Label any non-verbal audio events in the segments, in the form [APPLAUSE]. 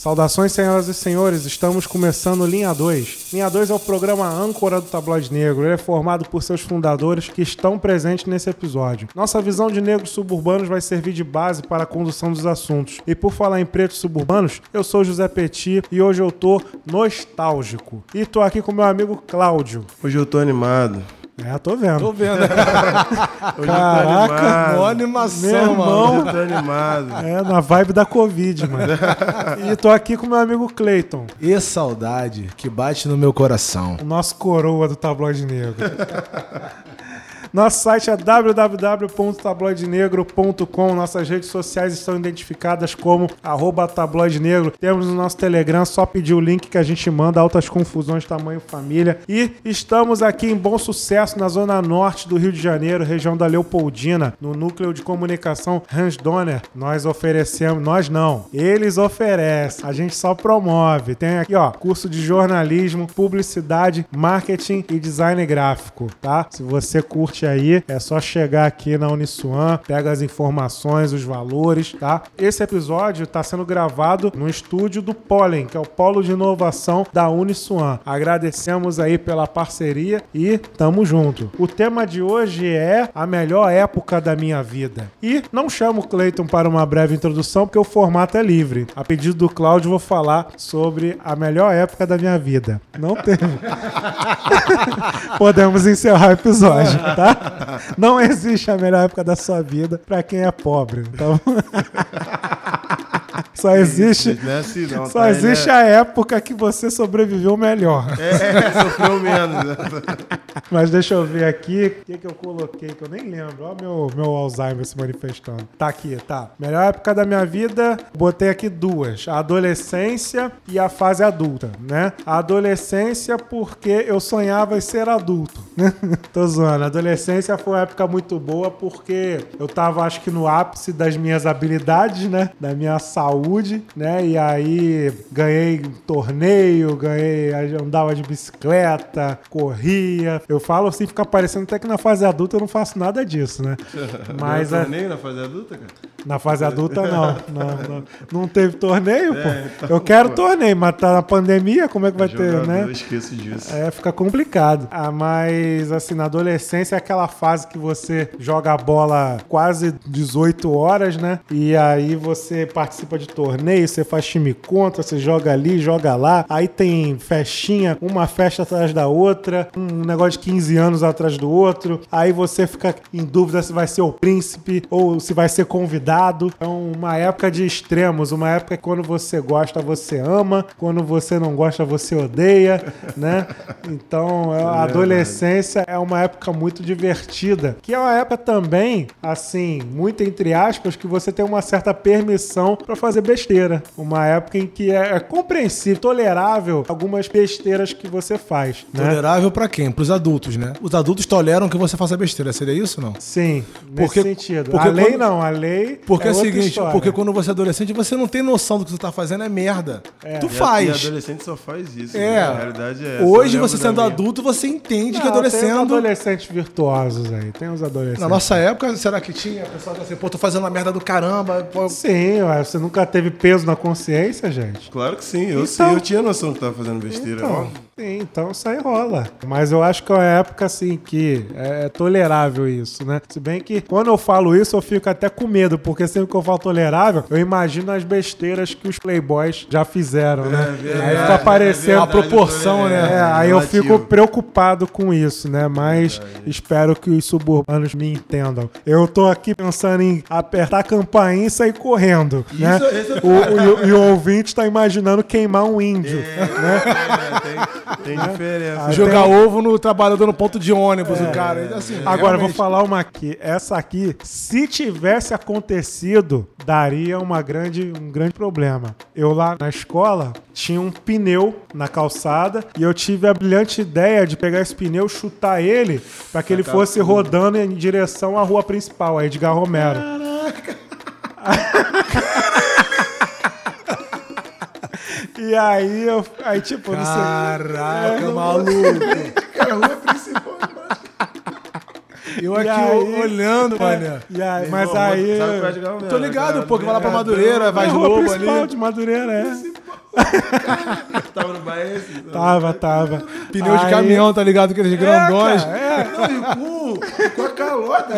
Saudações, senhoras e senhores, estamos começando Linha 2. Linha 2 é o programa âncora do Tabloide Negro. Ele é formado por seus fundadores que estão presentes nesse episódio. Nossa visão de negros suburbanos vai servir de base para a condução dos assuntos. E por falar em pretos suburbanos, eu sou José Petit e hoje eu tô nostálgico. E tô aqui com meu amigo Cláudio. Hoje eu tô animado. É, tô vendo. Tô vendo. [LAUGHS] Caraca, Mó animação, Meu irmão. mano. animado. Tô animado. É, na vibe da Covid, mano. [LAUGHS] E tô aqui com meu amigo Clayton, E saudade que bate no meu coração. o nosso coroa do Tabloide Negro. [LAUGHS] Nosso site é www.tabloidenegro.com. Nossas redes sociais estão identificadas como tabloide negro. Temos o nosso Telegram, só pedir o link que a gente manda, altas confusões, tamanho família. E estamos aqui em Bom Sucesso, na zona norte do Rio de Janeiro, região da Leopoldina, no núcleo de comunicação Hans Donner. Nós oferecemos, nós não, eles oferecem, a gente só promove. Tem aqui, ó, curso de jornalismo, publicidade, marketing e design gráfico, tá? Se você curte aí, é só chegar aqui na Uniswan, pega as informações, os valores, tá? Esse episódio está sendo gravado no estúdio do Pollen, que é o polo de inovação da Uniswan. Agradecemos aí pela parceria e tamo junto. O tema de hoje é a melhor época da minha vida. E não chamo o Clayton para uma breve introdução, porque o formato é livre. A pedido do Cláudio, vou falar sobre a melhor época da minha vida. Não teve. [LAUGHS] Podemos encerrar o episódio, tá? [LAUGHS] Não existe a melhor época da sua vida para quem é pobre. Então. [LAUGHS] Só existe. Não é assim, não. Só tá? existe Ele a época que você sobreviveu melhor. é... é, sofreu menos. [LAUGHS] né? Mas deixa eu ver aqui o que, que eu coloquei, que eu nem lembro. Olha meu, meu Alzheimer se manifestando. Tá aqui, tá. Melhor época da minha vida, botei aqui duas: a adolescência e a fase adulta, né? A adolescência, porque eu sonhava em ser adulto. [LAUGHS] Tô zoando. A adolescência foi uma época muito boa porque eu tava, acho que, no ápice das minhas habilidades, né? Da minha saúde, né? E aí ganhei torneio, ganhei, andava de bicicleta, corria. Eu falo assim, fica parecendo até que na fase adulta eu não faço nada disso, né? [LAUGHS] Mas [LAUGHS] Não a- torneio na fase adulta, cara? na fase adulta não. [LAUGHS] Não, não, não teve torneio, pô. É, então, eu quero pô. torneio, mas tá na pandemia, como é que vai ter, Jogador, né? Eu esqueço disso. É, fica complicado. Ah, mas assim, na adolescência é aquela fase que você joga a bola quase 18 horas, né? E aí você participa de torneio, você faz time contra, você joga ali, joga lá. Aí tem festinha, uma festa atrás da outra, um negócio de 15 anos atrás do outro. Aí você fica em dúvida se vai ser o príncipe ou se vai ser convidado. É uma época de extremos, uma época que quando você gosta, você ama, quando você não gosta, você odeia, [LAUGHS] né? Então, a adolescência é uma época muito divertida, que é uma época também, assim, muito entre aspas, que você tem uma certa permissão pra fazer besteira. Uma época em que é, é compreensível, tolerável algumas besteiras que você faz, né? Tolerável pra quem? Pros adultos, né? Os adultos toleram que você faça besteira. Seria isso ou não? Sim, nesse Porque- sentido. porque a lei quando- não, a lei Porque é, é o seguinte, história. porque quando você é adolescente, você não tem noção do que você tá fazendo é merda. Tu E a- E faz. adolescente só faz isso. É. né? A realidade é essa. Hoje, Eu você sendo da minha- adulto, você entende que Não, Tem os adolescendo. adolescentes virtuosos aí, tem os adolescentes. Na nossa época, será que tinha? O pessoal que assim, pô, tô fazendo uma merda do caramba. Pô, Sim, ué, você nunca teve peso na consciência, gente? Claro que sim, eu Então- sim, eu tinha noção que tava fazendo besteira. Então, ó. sim, então isso aí rola. Mas eu acho que é época assim que é tolerável isso, né? Se bem que quando eu falo isso, eu fico até com medo, porque sempre que eu falo tolerável, eu imagino as besteiras que os playboys já fizeram, né? verdade, aí fica é aparecendo a proporção, né? É, aí eu relativo. fico preocupado com isso, né? Mas espero que os suburbanos me entendam. Eu tô aqui pensando em apertar a campainha e sair correndo, né? esse é O, o- e o ouvinte tá imaginando queimar um índio. É, tem, tem diferença. Ah, jogar tem- ovo no trabalhador no ponto de ônibus, o cara. Então, Assim, Agora, eu vou realmente- falar uma aqui. Essa aqui, se tivesse acontecido, daria uma grande, um grande problema. Eu lá na escola tinha um pneu na calçada e eu tive a brilhante ideia de pegar esse pneu, chutar ele, para que ele fosse rodando em direção à rua principal, a Edgar Romero. [LAUGHS] E aí eu. Aí, tipo, eu não sei. Caraca, maluco. Cara, a rua principal. [LAUGHS] Eu aqui aí- olhando, mano. É, E aí, mas irmão, aí. é de Tô ligado, pô, que vai lá pra É, Madureira, vai É de rua Lobo principal ali. de Madureira, é. [LAUGHS] Tava no Bahia. Tava, tava. Pneu de Aí- caminhão, tá ligado? Aqueles grandões. É, cara, é. Não, e com, com a calota.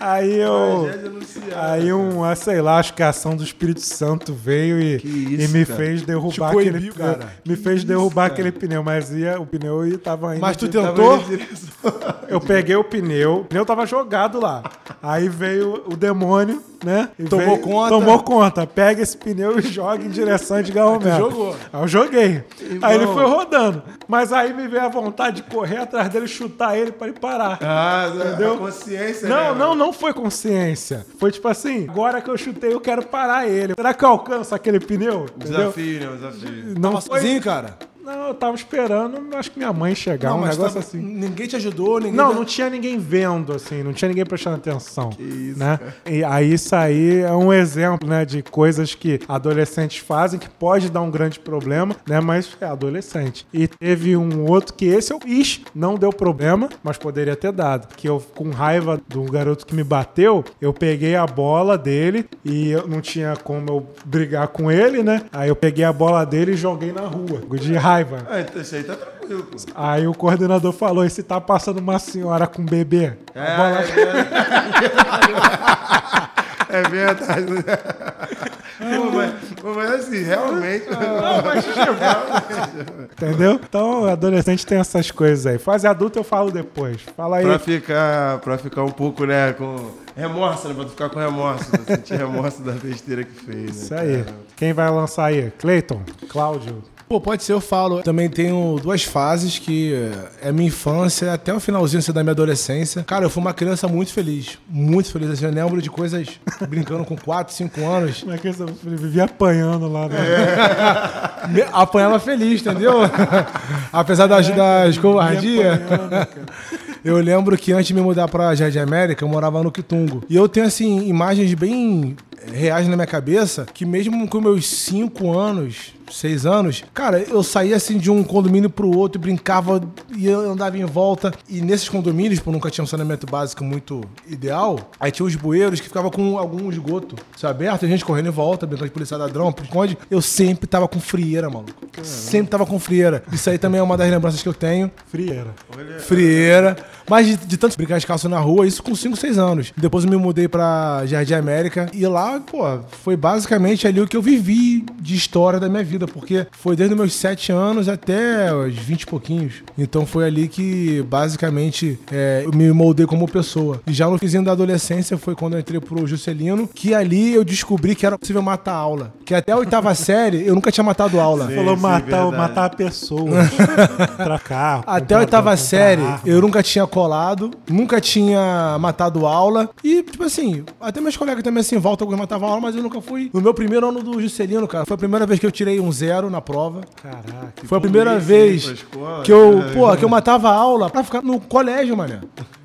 Aí eu. Aí um, ah, sei lá, acho que a ação do Espírito Santo veio e, isso, e me cara. fez derrubar aquele pneu. cara. Me fez derrubar aquele pneu, mas ia, o pneu ia, tava indo. Mas tu tentou? Eu peguei o pneu, o pneu tava jogado lá. Aí veio o demônio, né? Tomou veio- conta? Tomou conta. Pega esse pneu e joga em direção de Galmel. [LAUGHS] jogou. Aí eu joguei. Aí ele foi rodando. Mas aí me veio a vontade de correr atrás dele, chutar ele pra ele parar. Ah, Entendeu? a consciência, Não, né, não, não foi consciência. Foi tipo assim, agora que eu chutei, eu quero parar ele. Será que eu alcanço aquele pneu? Entendeu? Desafio, né? Desafio. Não Tava foi. sozinho, cara? Não, eu tava esperando, acho que minha mãe chegar, um mas negócio tava- assim. Ninguém te ajudou, ninguém. Não, não tinha ninguém vendo, assim, não tinha ninguém prestando atenção. né? E aí isso aí é um exemplo, né, de coisas que adolescentes fazem que pode dar um grande problema, né, mas é adolescente. E teve um outro que esse eu fiz, não deu problema, mas poderia ter dado. Que eu, com raiva do garoto que me bateu, eu peguei a bola dele e eu não tinha como eu brigar com ele, né? Aí eu peguei a bola dele e joguei na rua, de raiva. Ah, então isso aí tá tranquilo, pô. Aí o coordenador falou: e se tá passando uma senhora com bebê? A É, bola- é verdade. [LAUGHS] [LAUGHS] Pô, mas, pô, mas assim, realmente. Entendeu? Então, adolescente tem essas coisas aí. Fase adulto eu falo depois. Fala aí. pra, ficar, pra ficar um pouco, né, com remorso, né? Pra tu ficar com remorso. Pra sentir remorso da besteira que fez, né? Isso aí. cara? Quem vai lançar aí? Cleiton? Cláudio? Pô, pode ser, eu falo. Também tenho duas fases que é minha infância até o finalzinho assim, da minha adolescência. Cara, eu fui uma criança muito feliz. Muito feliz. Assim, eu lembro de coisas [LAUGHS] brincando com 4, 5 anos. Como é que você vivia apanhando lá, né? Me- Apanhava feliz, entendeu? [LAUGHS] Apesar das, das covardias. Eu lembro que antes de me mudar pra Jardim América, eu morava no Quitungo. E eu tenho, assim, imagens bem reais na minha cabeça, que mesmo com meus 5 anos, 6 anos, cara, eu saía assim de um condomínio pro outro e brincava e eu andava em volta. E nesses condomínios, por nunca tinha um saneamento básico muito ideal, aí tinha os bueiros que ficavam com algum esgoto isso aberto, a gente correndo em volta, brincando de polícia ladrão, esconde. Eu sempre tava com frieira, maluco. Sempre tava com frieira. Isso aí também é uma das lembranças que eu tenho. Frieira. Frieira. Mas de, de tanto brincar descalço na rua, isso com 5, 6 anos. Depois eu me mudei pra Jardim América. E lá, pô, foi basicamente ali o que eu vivi de história da minha vida. Porque foi desde os meus 7 anos até os 20 e pouquinhos. Então foi ali que, basicamente, é, eu me moldei como pessoa. E já no finzinho da adolescência foi quando eu entrei pro Juscelino, que ali eu descobri que era possível matar aula. Que até a oitava [LAUGHS] série eu nunca tinha matado aula. Sim. Falou sim, matar, matar a pessoa. [LAUGHS] pra carro. Até a oitava série, arma. eu nunca tinha colado, nunca tinha matado aula. E, tipo assim, até meus colegas também, assim, volta alguns matavam aula, mas eu nunca fui. No meu primeiro ano do Juscelino, cara, foi a primeira vez que eu tirei um zero na prova. Caraca. Foi a primeira vez que eu, né? pô, que eu matava aula pra ficar no colégio, mané.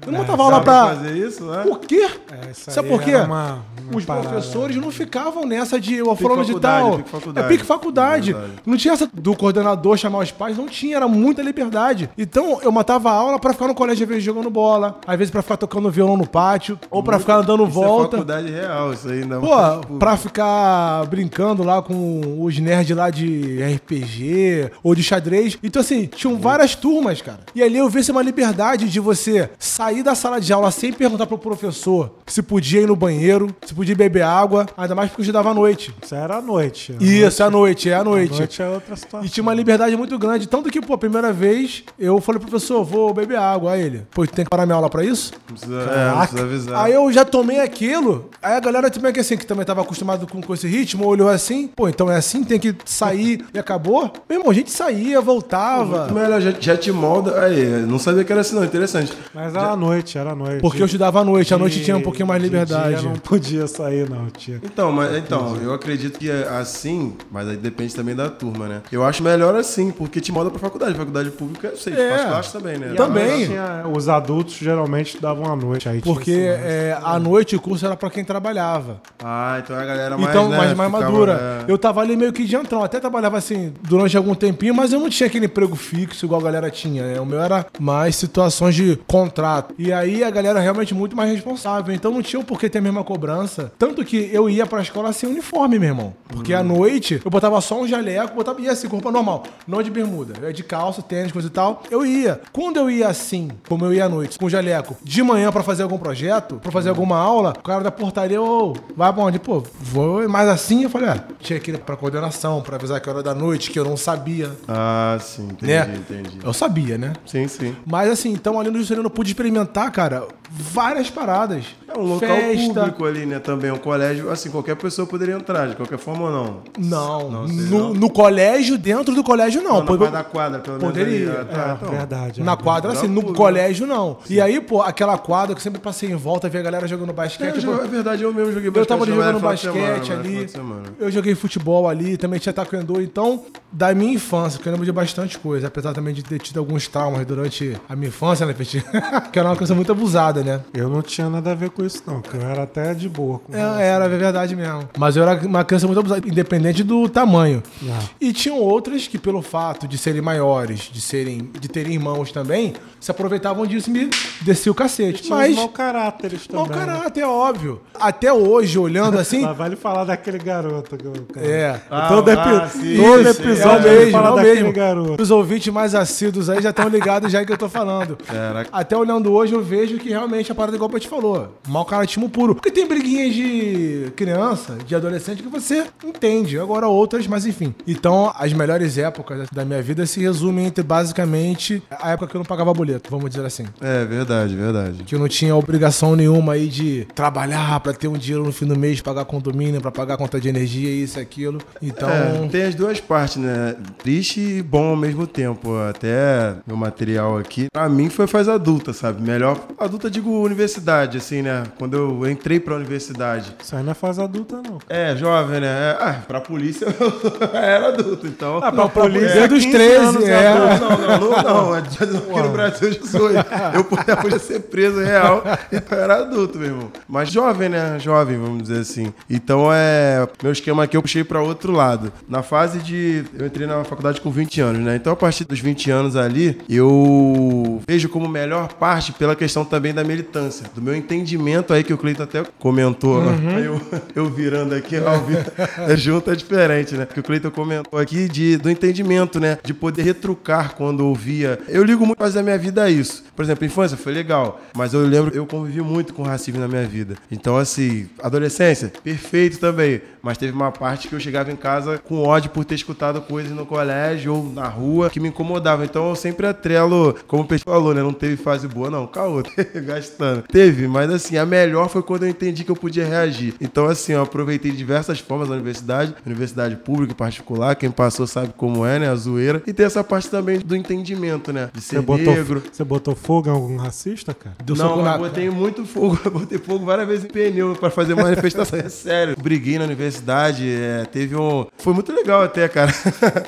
Eu não matava aula pra. fazer isso, né? Por quê? É, Sabe por quê? uma- uma Os parada. professores não ficavam nessa de eu falando de tal. pique faculdade. É pique faculdade. Verdade. Não tinha essa do coordenador chamar os pais, não tinha, era muita liberdade. Então eu matava a aula pra ficar no colégio, às vezes jogando bola, às vezes pra ficar tocando violão no pátio, ou pra ficar dando Isso volta. É faculdade real, isso não. Pô, [LAUGHS] pra ficar brincando lá com os nerds lá de RPG ou de xadrez. Então, assim, tinham várias turmas, cara. E ali eu vi uma liberdade de você sair da sala de aula sem perguntar pro professor se podia ir no banheiro, se podia beber água, ainda mais porque eu estudava à noite. Isso era à noite. À Isso, é à noite, é à noite, noite. à noite é outra situação. E tinha uma liberdade muito grande. Tanto que, pô, a primeira vez eu falei, professor, vou beber água. Aí ele, pô, tem que parar minha aula pra isso? Não precisa, é, não precisa avisar. Aí eu já tomei aquilo. Aí a galera também que assim, que também tava acostumado com, com esse ritmo, olhou assim, pô, então é assim, tem que sair e acabou. Meu irmão, a gente saía, voltava. Muito melhor, já, já te molda. Aí, não sabia que era assim, não. Interessante. Mas era à noite, era à noite. Porque eu estudava à noite, à noite tinha um pouquinho mais de de liberdade. dia não podia sair, não, tinha. Então, mas, então, eu acredito que é assim, mas aí depende também da turma, né? Eu acho melhor assim, porque te molda pra faculdade. Faculdade pública, eu sei, É. acho também, né? E Também. à noite tinha- os adultos geralmente davam à noite. Aí tinha Porque é, à noite o curso era pra quem trabalhava. Ah, então a galera mais, Então, né, mais, mais ficava, madura. é. Eu tava ali meio que de entrão. Até trabalhava assim durante algum tempinho, mas eu não tinha aquele emprego fixo igual a galera tinha. né? O meu era mais situações de contrato. E aí a galera é realmente muito mais responsável. Então não tinha o porquê ter a mesma cobrança. Tanto que eu ia pra escola sem uniforme, meu irmão. Porque à noite eu botava só um jaleco, botava, ia assim, com roupa normal. Não de bermuda. Eu ia de calça, tênis, coisa e tal. Eu ia. Quando eu ia assim, como eu ia à noite, com jaleco, de manhã pra fazer algum projeto, pra fazer alguma aula, o cara da portaria, ô, vai pra onde? Pô, vou. Mas assim eu falei, ah, tinha que ir pra coordenação, pra avisar que era da noite, que eu não sabia. Ah, sim, entendi, né? entendi. Eu sabia, né? Sim, sim. Mas assim, então ali no Juscelino eu pude experimentar, cara, várias paradas. É um local público ali, né? Também um colégio, assim, qualquer pessoa poderia entrar, de qualquer forma ou não. Não, Não, no, não. no colégio, dentro do colégio não. Não, na Pode- da quadra, pelo menos. Poderia, ali. Ah, tá, É, então. verdade. Na é. quadra, assim, no público. colégio não. E aí, pô, aquela quadra que eu sempre passei em volta, via a galera jogando É, basquete. pô, jogo- é verdade, eu mesmo joguei Eu tava jogando semana, basquete final ali. semana. Eu joguei futebol ali, também tinha taekwondo. Então, da minha infância, que eu lembro de bastante coisa, apesar também de ter tido alguns traumas durante a minha infância, né, Petit? [LAUGHS] que era uma coisa muito abusada, né? Eu não tinha nada a ver com isso, não. Que eu era até de boa. Com É, era, é verdade mesmo. Mas eu era uma criança muito abusada, independente do tamanho. Ah. E tinham outras que, pelo fato de serem maiores, de serem, de terem irmãos também, se aproveitavam disso e me descia o cacete. Mas mau caráteres também. mau caráter, é óbvio. Até hoje, olhando [LAUGHS] assim, Mas vale falar daquele garoto. que eu- cara. é. Ah, todo epi- ah, sim, todo sim, episódio é mesmo, fala é daquele mesmo. garoto. Os ouvintes mais assíduos aí já estão ligados já que eu tô falando. Caraca. Até olhando hoje, eu vejo que realmente a parada é igual o te falou. Mau caratismo puro. Porque tem briguinhas de criança, de adolescente, que você entende. Agora outras, mas enfim. Então, as melhores épocas da minha vida se resumem entre, basicamente, a época que eu não pagava boleto, vamos dizer assim. É, verdade, verdade. Que eu não tinha obrigação nenhuma aí de trabalhar pra ter um dinheiro no fim do mês, pagar condomínio, pra pagar conta de energia, isso e aquilo. Então... É, tem as duas partes, né? Triste e bom ao mesmo tempo. Até meu material aqui, pra mim foi fase adulta, sabe? Melhor. Adulta, digo universidade, assim, né? Quando eu entrei pra universidade. Isso aí não é fase adulta, não. É, jovem, né? É, ah, pra polícia eu [LAUGHS] era adulto, então. Ah, pra polícia é os 15 13, anos, é. adulto. Não, não, não, não. É Aqui no Brasil eu já sou. Eu podia, podia ser preso real, [LAUGHS] então eu era adulto, meu irmão. Mas jovem, né? Jovem, vamos dizer assim. Então é. Meu esquema aqui eu puxei pra outro lado. Na fase de. Eu entrei na faculdade com 20 anos, né? Então a partir dos 20 anos ali, eu vejo como melhor parte pela questão também da militância, do meu entendimento aí que o Cleiton até comentou. Aí eu, eu virando aqui, vi- é junto é diferente, né? Que o Cleiton comentou aqui de, do entendimento, né? De poder retrucar quando ouvia. Eu ligo muito mais da minha vida a isso. Por exemplo, infância foi legal, mas eu lembro, eu convivi muito com racismo na minha vida. Então, assim, adolescência, perfeito também. Mas teve uma parte que eu chegava em casa com ódio por ter escutado coisas no colégio ou na rua que me incomodavam. Então eu sempre atrelo, como o Peixe falou, né? Não teve fase boa, não. Caô, [LAUGHS] gastando. Teve, mas assim, a melhor foi quando eu entendi que eu podia reagir. Então, assim, eu aproveitei de diversas formas na universidade, universidade pública e particular, quem passou sabe como é, né? A zoeira. E tem essa parte também do entendimento, né? De ser Você botou, negro. você botou fogo em algum racista, cara? Deu Não, na- botei muito fogo, [LAUGHS] botei fogo várias vezes em pneu pra fazer manifestação. É sério. Briguei na universidade, é, teve um. Foi muito legal até, cara.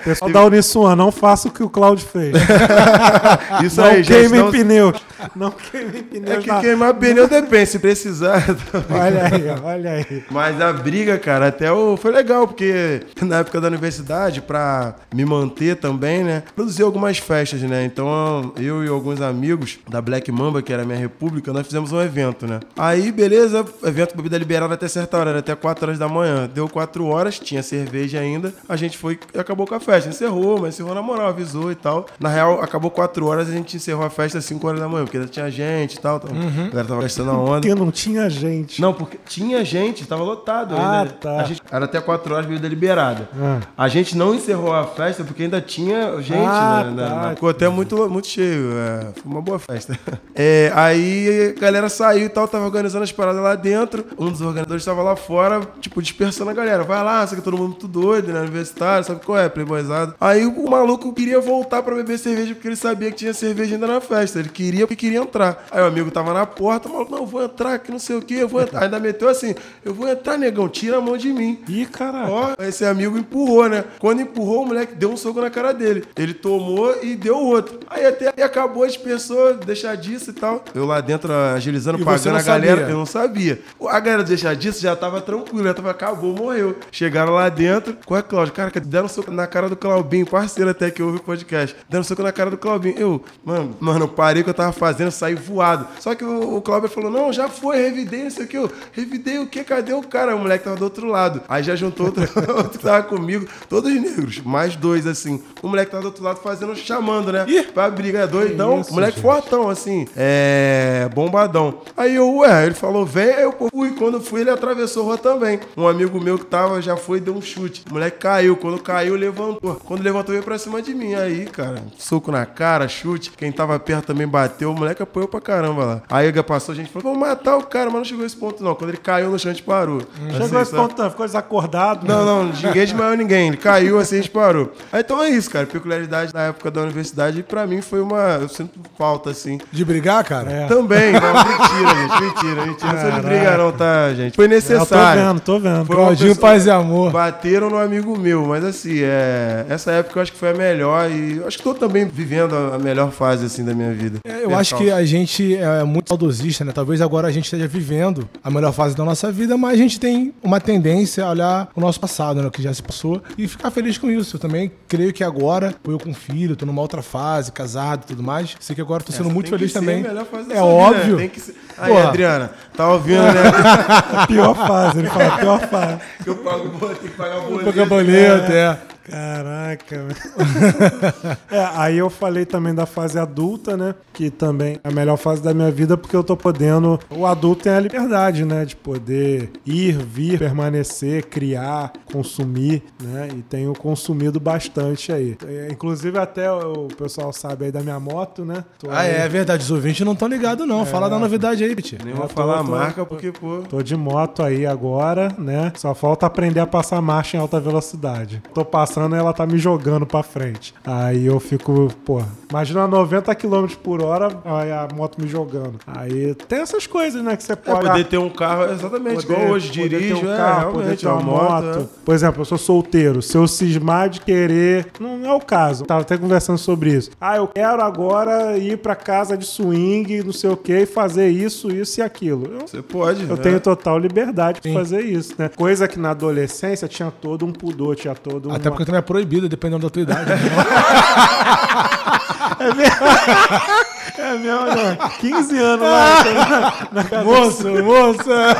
Pessoal da Uniswan, não faça o que o Claudio fez. [LAUGHS] Isso não aí, gente. queimem Não... pneus. [LAUGHS] Não queimem É pneus. que na- queimar [LAUGHS] pneu depende, se precisar. [LAUGHS] Olha aí, olha aí. Mas a briga, cara, até o... foi legal, porque na época da universidade, pra me manter também, né, produzi algumas festas, né? Então eu e alguns amigos da Black Mamba, que era a minha república, nós fizemos um evento, né? Aí, beleza, evento bebida liberada até certa hora, era até 4 horas da manhã. Deu 4 horas, tinha cerveja ainda, a gente foi e acabou com a festa. Encerrou, mas encerrou na moral, avisou e tal. Na real, acabou 4 horas, a gente encerrou a festa às 5 horas da manhã, porque ainda tinha gente e tal. Então, A galera tava gastando a onda. Porque não tinha gente. Não, porque tinha gente, tava lotado Ah, ainda. tá. Gente, era até 4 horas bebida liberada. Ah. A gente não encerrou a festa porque ainda tinha gente, Ah, né? na- tá. na- ficou até muito, muito cheio. é, foi uma boa festa. [LAUGHS] É, aí a galera saiu e tal, tava organizando as paradas lá dentro. Um dos organizadores estava lá fora, tipo, dispersando a galera. Vai lá, sabe que todo mundo muito doido, né? Universitário, sabe qual é? Playboyzado. Aí o maluco queria voltar pra beber cerveja porque ele sabia que tinha cerveja ainda na festa. Ele queria queria entrar. Aí o amigo tava na porta, maluco, não, vou entrar, que não sei o que, eu vou entrar. Ainda meteu assim, eu vou entrar, negão, tira a mão de mim. Ih, caralho. Ó, esse amigo empurrou, né? Quando empurrou, o moleque deu um soco na cara dele. Ele tomou e deu outro. Aí até acabou, dispersou, deixar disso e tal. Eu lá dentro agilizando, E pagando a galera. sabia? Eu não sabia. A galera deixar disso já tava tranquilo, já tava, acabou, morreu. Chegaram lá dentro. Qual é, Cláudio? Cara, deram um soco na cara do Claubinho, parceiro até que ouve o podcast. Deram um soco na cara do Claubinho. Eu, mano, mano, parei que eu tava fazendo. saí voado. Só que o, o Cláudio falou: não, já foi, revidei, não sei o que. Eu, revidei o quê? Cadê o cara? O moleque tava do outro lado. Aí já juntou outro, [LAUGHS] outro que tava comigo, todos negros, mais dois, assim. O moleque tava do outro lado fazendo, chamando, né? Ih! Pra briga, é doidão. isso, moleque gente. fortão, assim. É. bombadão. Aí eu, ué, ele falou, vem, aí eu fui. Quando fui, ele atravessou a rua também. Um amigo meu que tava já foi e deu um chute. O moleque caiu. Quando caiu, levantou. Quando levantou, veio pra cima de mim. Aí, cara, soco na cara, chute. Quem tava perto também bateu. O moleque apoiou pra caramba lá. Aí passou, a gente falou, vamos matar o cara, mas não chegou a esse ponto, não. Quando ele caiu no chão, a gente parou. Chegou Assim, esse sabe? ponto, não, ficou desacordado. Não, não, ninguém desmaiou ninguém. Ele caiu assim, a gente parou. Aí, então é isso, cara. Peculiaridade da época da universidade, pra mim foi uma. Eu sinto falta, assim. De brigar, cara? É. Também, não, mentira, gente. Mentira, mentira. Não sou de briga, não, tá, gente? Foi Eu tô necessário. vendo, tô vendo. Foi Claudinho, pessoa- paz e amor. Bateram no amigo meu, mas assim, é... essa época eu acho que foi a melhor e eu acho que tô também vivendo a a melhor fase, assim, da minha vida. É, Eu acho que a gente é muito saudosista, né? Talvez agora a gente esteja vivendo a melhor fase da nossa vida, mas a gente tem uma tendência a olhar o nosso passado, né? O que já se passou, e ficar feliz com isso. Eu também creio que agora, eu com filho, tô numa outra fase, casado e tudo mais, sei que agora tô sendo Essa muito tem feliz também. a melhor fase da É vida, óbvio. Tem que ser... Aí, Porra. Adriana, tá ouvindo, né? [LAUGHS] A pior fase, ele fala, a pior fase. que eu pago, ter que pagar boleto. Pagar boleto, é. Caraca, velho. [LAUGHS] é, aí eu falei também da fase adulta, né? Que também é a melhor fase da minha vida, porque eu tô podendo. O adulto tem a liberdade, né? De poder ir, vir, permanecer, criar, consumir, né? E tenho consumido bastante aí. É, inclusive, até o pessoal sabe aí da minha moto, né? Tô Ah, aí- é verdade. Os ouvintes não estão ligados, não. Fala da novidade aí, Piti. Nem vou tô- falar a tô- marca, porque, pô... Tô de moto aí agora, né? Só falta aprender a passar marcha em alta velocidade. Tô passando e ela tá me jogando pra frente. Aí eu fico, pô, imagina 90 km por hora, aí a moto me jogando. Aí tem essas coisas, né? Que você É, pode. poder ter um carro, exatamente, igual hoje, poder ter dirige, um é, carro, poder realmente, ter uma moto. é. Por exemplo, eu sou solteiro. Se eu cismar de querer. Não é o caso. Tava até conversando sobre isso. Ah, eu quero agora ir pra casa de swing, não sei o que, e fazer isso, isso e aquilo. Eu, Você pode, eu né? tenho total liberdade de fazer isso, né? Coisa que na adolescência tinha todo um pudor, tinha todo um. Até porque também é proibido, dependendo da tua idade. né? [LAUGHS] É mesmo, né? 15 anos lá na, na casa moço, moça!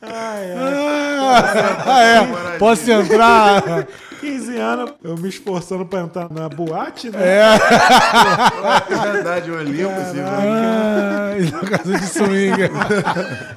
Ai, ai. Ah, é. Posso entrar? 15 anos, eu me esforçando pra entrar na boate, né? É. É verdade, o Olimpo, Ai, na casa de swing. [LAUGHS]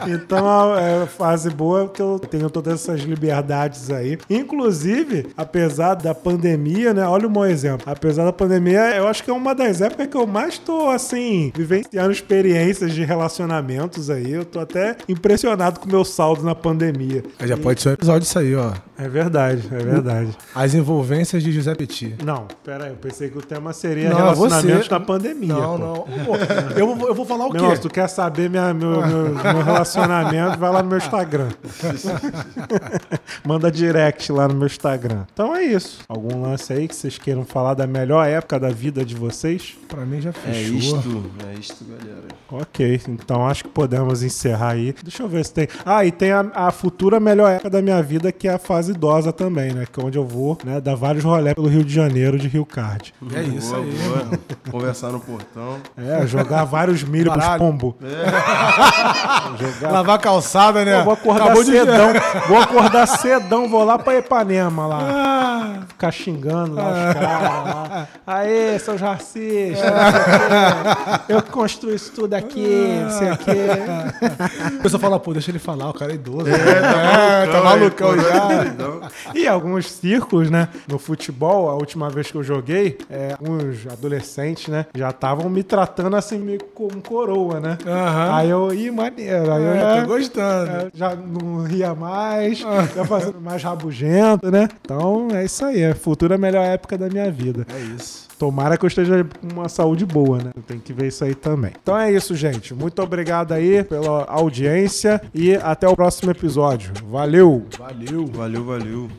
Então é fase boa que eu tenho todas essas liberdades aí. Inclusive, apesar da pandemia, né? Olha um bom exemplo. Apesar da pandemia, eu acho que é uma das épocas que eu mais tô, assim, vivenciando experiências de relacionamentos aí. Eu tô até impressionado com o meu saldo na pandemia. Já pode ser um episódio isso aí, ó. É verdade, é verdade. As envolvências de José Petit. Não, pera aí, eu pensei que o tema seria Não, relacionamentos você- na pandemia. Não, pô. não. Pô, eu, vou- eu vou falar o quê? se tu quer saber minha, meu, meu, meu relacionamento, vai lá no meu Instagram. [LAUGHS] Manda direct lá no meu Instagram. Então é isso. Algum lance aí que vocês queiram falar da melhor época da vida de vocês? Pra mim já É fechou. isto, é isto, galera. Ok, então acho que podemos encerrar aí. Deixa eu ver se tem. Ah, e tem a, a futura melhor época da minha vida, que é a fase idosa também, né? Que é onde eu vou, né? Dar vários rolés pelo Rio de Janeiro, de Rio Card. É isso boa, aí, boa. Conversar no portão. É, jogar vários milho pros Baralho. pombo. [LAUGHS] Jogar Lavar calçada, né? Pô, vou acordar Acabou de- cedão. Vou acordar cedão, vou lá pra Ipanema lá. Ah, Ficar xingando lá os caras lá. Aê, seus racistas. o quê. Eu que construo isso tudo aqui, não sei o quê. a pessoa fala, pô, deixa ele falar, o cara é idoso. É, tá malucão aí, pô, já. Doidão. E alguns círculos, né? No futebol, a última vez que eu joguei, é, uns adolescentes, né? Já estavam me tratando assim meio como coroa, né? Aham. Aí eu, ih, maneiro. Aí eu É, já tô gostando. É, já não ria mais, já fazendo mais rabugento, né? Então é isso aí, é futura melhor época da minha vida. É isso. Tomara que eu esteja com uma saúde boa, né? Tem que ver isso aí também. Então é isso, gente. Muito obrigado aí pela audiência e até o próximo episódio. Valeu! Valeu. Valeu, valeu.